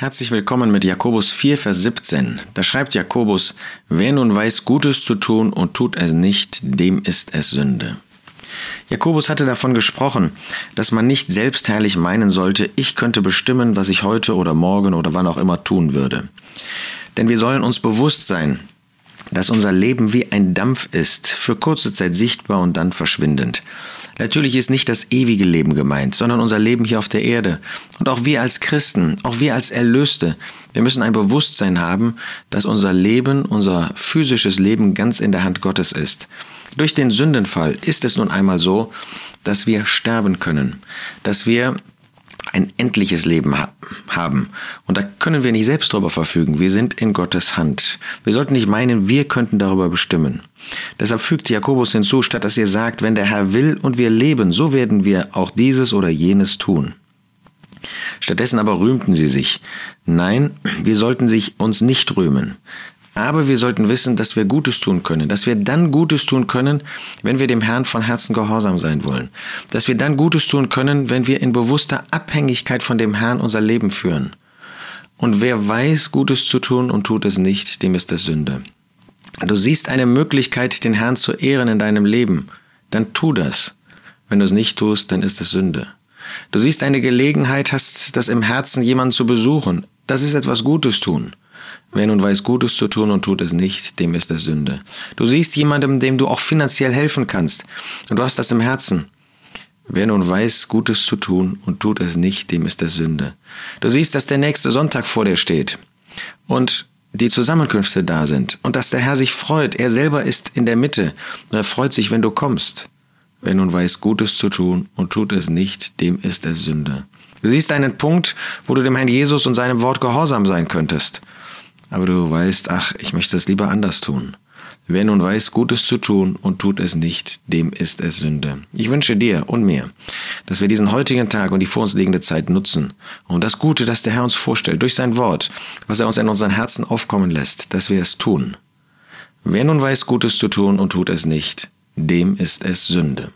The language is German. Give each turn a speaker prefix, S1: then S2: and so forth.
S1: Herzlich willkommen mit Jakobus 4, Vers 17. Da schreibt Jakobus, wer nun weiß, Gutes zu tun und tut es nicht, dem ist es Sünde. Jakobus hatte davon gesprochen, dass man nicht selbstherrlich meinen sollte, ich könnte bestimmen, was ich heute oder morgen oder wann auch immer tun würde. Denn wir sollen uns bewusst sein, dass unser Leben wie ein Dampf ist, für kurze Zeit sichtbar und dann verschwindend. Natürlich ist nicht das ewige Leben gemeint, sondern unser Leben hier auf der Erde. Und auch wir als Christen, auch wir als Erlöste, wir müssen ein Bewusstsein haben, dass unser Leben, unser physisches Leben ganz in der Hand Gottes ist. Durch den Sündenfall ist es nun einmal so, dass wir sterben können, dass wir ein endliches Leben ha haben. Und da können wir nicht selbst darüber verfügen. Wir sind in Gottes Hand. Wir sollten nicht meinen, wir könnten darüber bestimmen. Deshalb fügt Jakobus hinzu, statt dass ihr sagt, wenn der Herr will und wir leben, so werden wir auch dieses oder jenes tun. Stattdessen aber rühmten sie sich. Nein, wir sollten sich uns nicht rühmen. Aber wir sollten wissen, dass wir Gutes tun können, dass wir dann Gutes tun können, wenn wir dem Herrn von Herzen gehorsam sein wollen, dass wir dann Gutes tun können, wenn wir in bewusster Abhängigkeit von dem Herrn unser Leben führen. Und wer weiß, Gutes zu tun und tut es nicht, dem ist es Sünde. Du siehst eine Möglichkeit, den Herrn zu ehren in deinem Leben, dann tu das. Wenn du es nicht tust, dann ist es Sünde. Du siehst eine Gelegenheit, hast das im Herzen, jemanden zu besuchen. Das ist etwas Gutes tun. Wer nun weiß, Gutes zu tun und tut es nicht, dem ist es Sünde. Du siehst jemandem, dem du auch finanziell helfen kannst, und du hast das im Herzen. Wer nun weiß, Gutes zu tun und tut es nicht, dem ist es Sünde. Du siehst, dass der nächste Sonntag vor dir steht und die Zusammenkünfte da sind und dass der Herr sich freut. Er selber ist in der Mitte und er freut sich, wenn du kommst. Wer nun weiß, Gutes zu tun und tut es nicht, dem ist es Sünde. Du siehst einen Punkt, wo du dem Herrn Jesus und seinem Wort gehorsam sein könntest aber du weißt, ach, ich möchte es lieber anders tun. Wer nun weiß, Gutes zu tun und tut es nicht, dem ist es Sünde. Ich wünsche dir und mir, dass wir diesen heutigen Tag und die vor uns liegende Zeit nutzen und das Gute, das der Herr uns vorstellt, durch sein Wort, was er uns in unseren Herzen aufkommen lässt, dass wir es tun. Wer nun weiß, Gutes zu tun und tut es nicht, dem ist es Sünde.